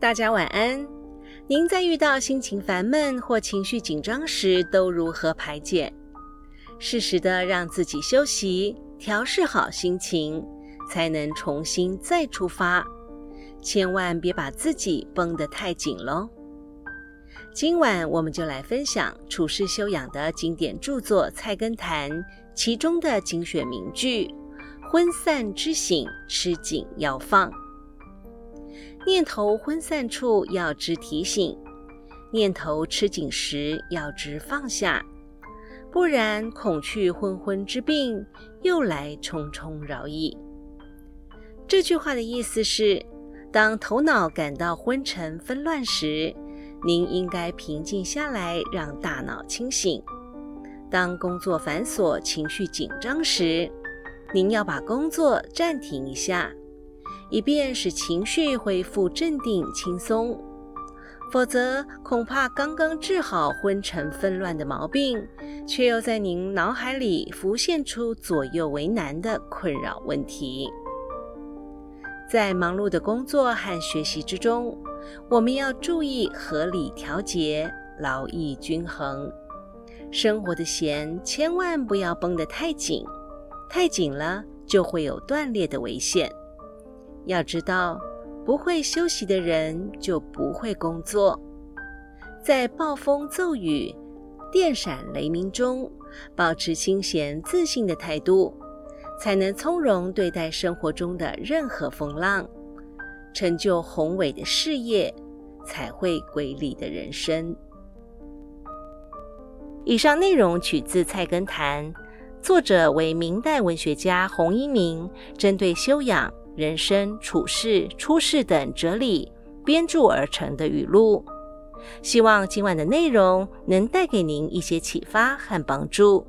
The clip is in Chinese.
大家晚安。您在遇到心情烦闷或情绪紧张时，都如何排解？适时的让自己休息，调试好心情，才能重新再出发。千万别把自己绷得太紧喽。今晚我们就来分享处世修养的经典著作《菜根谭》其中的精选名句：“昏散之醒，吃紧要放。”念头昏散处要知提醒，念头吃紧时要知放下，不然恐惧昏昏之病又来重重扰矣。这句话的意思是，当头脑感到昏沉纷乱时，您应该平静下来，让大脑清醒；当工作繁琐、情绪紧张时，您要把工作暂停一下。以便使情绪恢复镇定轻松，否则恐怕刚刚治好昏沉纷乱的毛病，却又在您脑海里浮现出左右为难的困扰问题。在忙碌的工作和学习之中，我们要注意合理调节，劳逸均衡。生活的弦千万不要绷得太紧，太紧了就会有断裂的危险。要知道，不会休息的人就不会工作。在暴风骤雨、电闪雷鸣中，保持清闲自信的态度，才能从容对待生活中的任何风浪，成就宏伟的事业，才会瑰丽的人生。以上内容取自《菜根谭》，作者为明代文学家洪一鸣，针对修养。人生处事、出世等哲理编著而成的语录，希望今晚的内容能带给您一些启发和帮助。